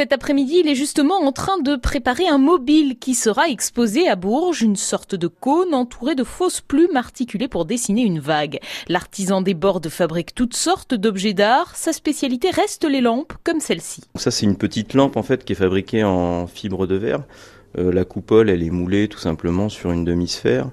Cet après-midi, il est justement en train de préparer un mobile qui sera exposé à Bourges, une sorte de cône entouré de fausses plumes articulées pour dessiner une vague. L'artisan des bords fabrique toutes sortes d'objets d'art. Sa spécialité reste les lampes, comme celle-ci. Ça, c'est une petite lampe en fait qui est fabriquée en fibre de verre. Euh, la coupole, elle est moulée tout simplement sur une demi-sphère.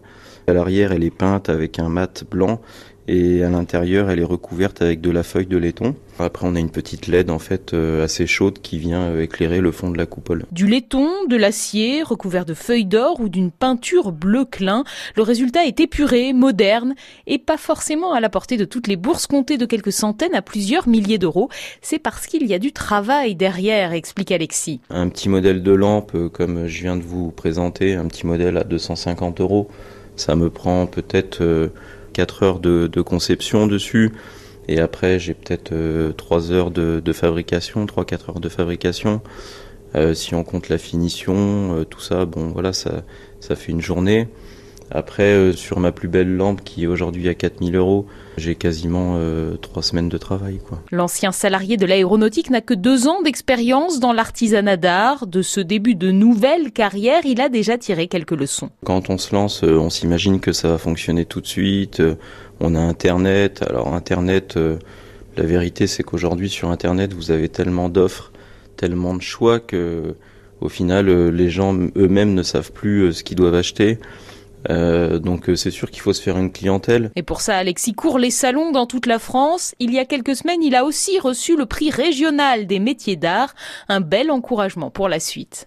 À l'arrière, elle est peinte avec un mat blanc et à l'intérieur elle est recouverte avec de la feuille de laiton. Après on a une petite LED en fait euh, assez chaude qui vient euh, éclairer le fond de la coupole. Du laiton, de l'acier recouvert de feuilles d'or ou d'une peinture bleu clin, le résultat est épuré, moderne et pas forcément à la portée de toutes les bourses comptées de quelques centaines à plusieurs milliers d'euros. C'est parce qu'il y a du travail derrière, explique Alexis. Un petit modèle de lampe euh, comme je viens de vous présenter, un petit modèle à 250 euros, ça me prend peut-être 4 heures de, conception dessus. Et après, j'ai peut-être 3 euh, heures de, fabrication, 3-4 heures de fabrication. Euh, si on compte la finition, euh, tout ça, bon voilà, ça, ça fait une journée. Après, euh, sur ma plus belle lampe qui est aujourd'hui à 4000 euros, j'ai quasiment euh, trois semaines de travail. L'ancien salarié de l'aéronautique n'a que deux ans d'expérience dans l'artisanat d'art. De ce début de nouvelle carrière, il a déjà tiré quelques leçons. Quand on se lance, euh, on s'imagine que ça va fonctionner tout de suite. On a Internet. Alors Internet, la vérité c'est qu'aujourd'hui sur Internet, vous avez tellement d'offres, tellement de choix que au final, les gens eux-mêmes ne savent plus ce qu'ils doivent acheter. Euh, donc euh, c'est sûr qu'il faut se faire une clientèle. Et pour ça, Alexis court les salons dans toute la France. Il y a quelques semaines, il a aussi reçu le prix régional des métiers d'art, un bel encouragement pour la suite.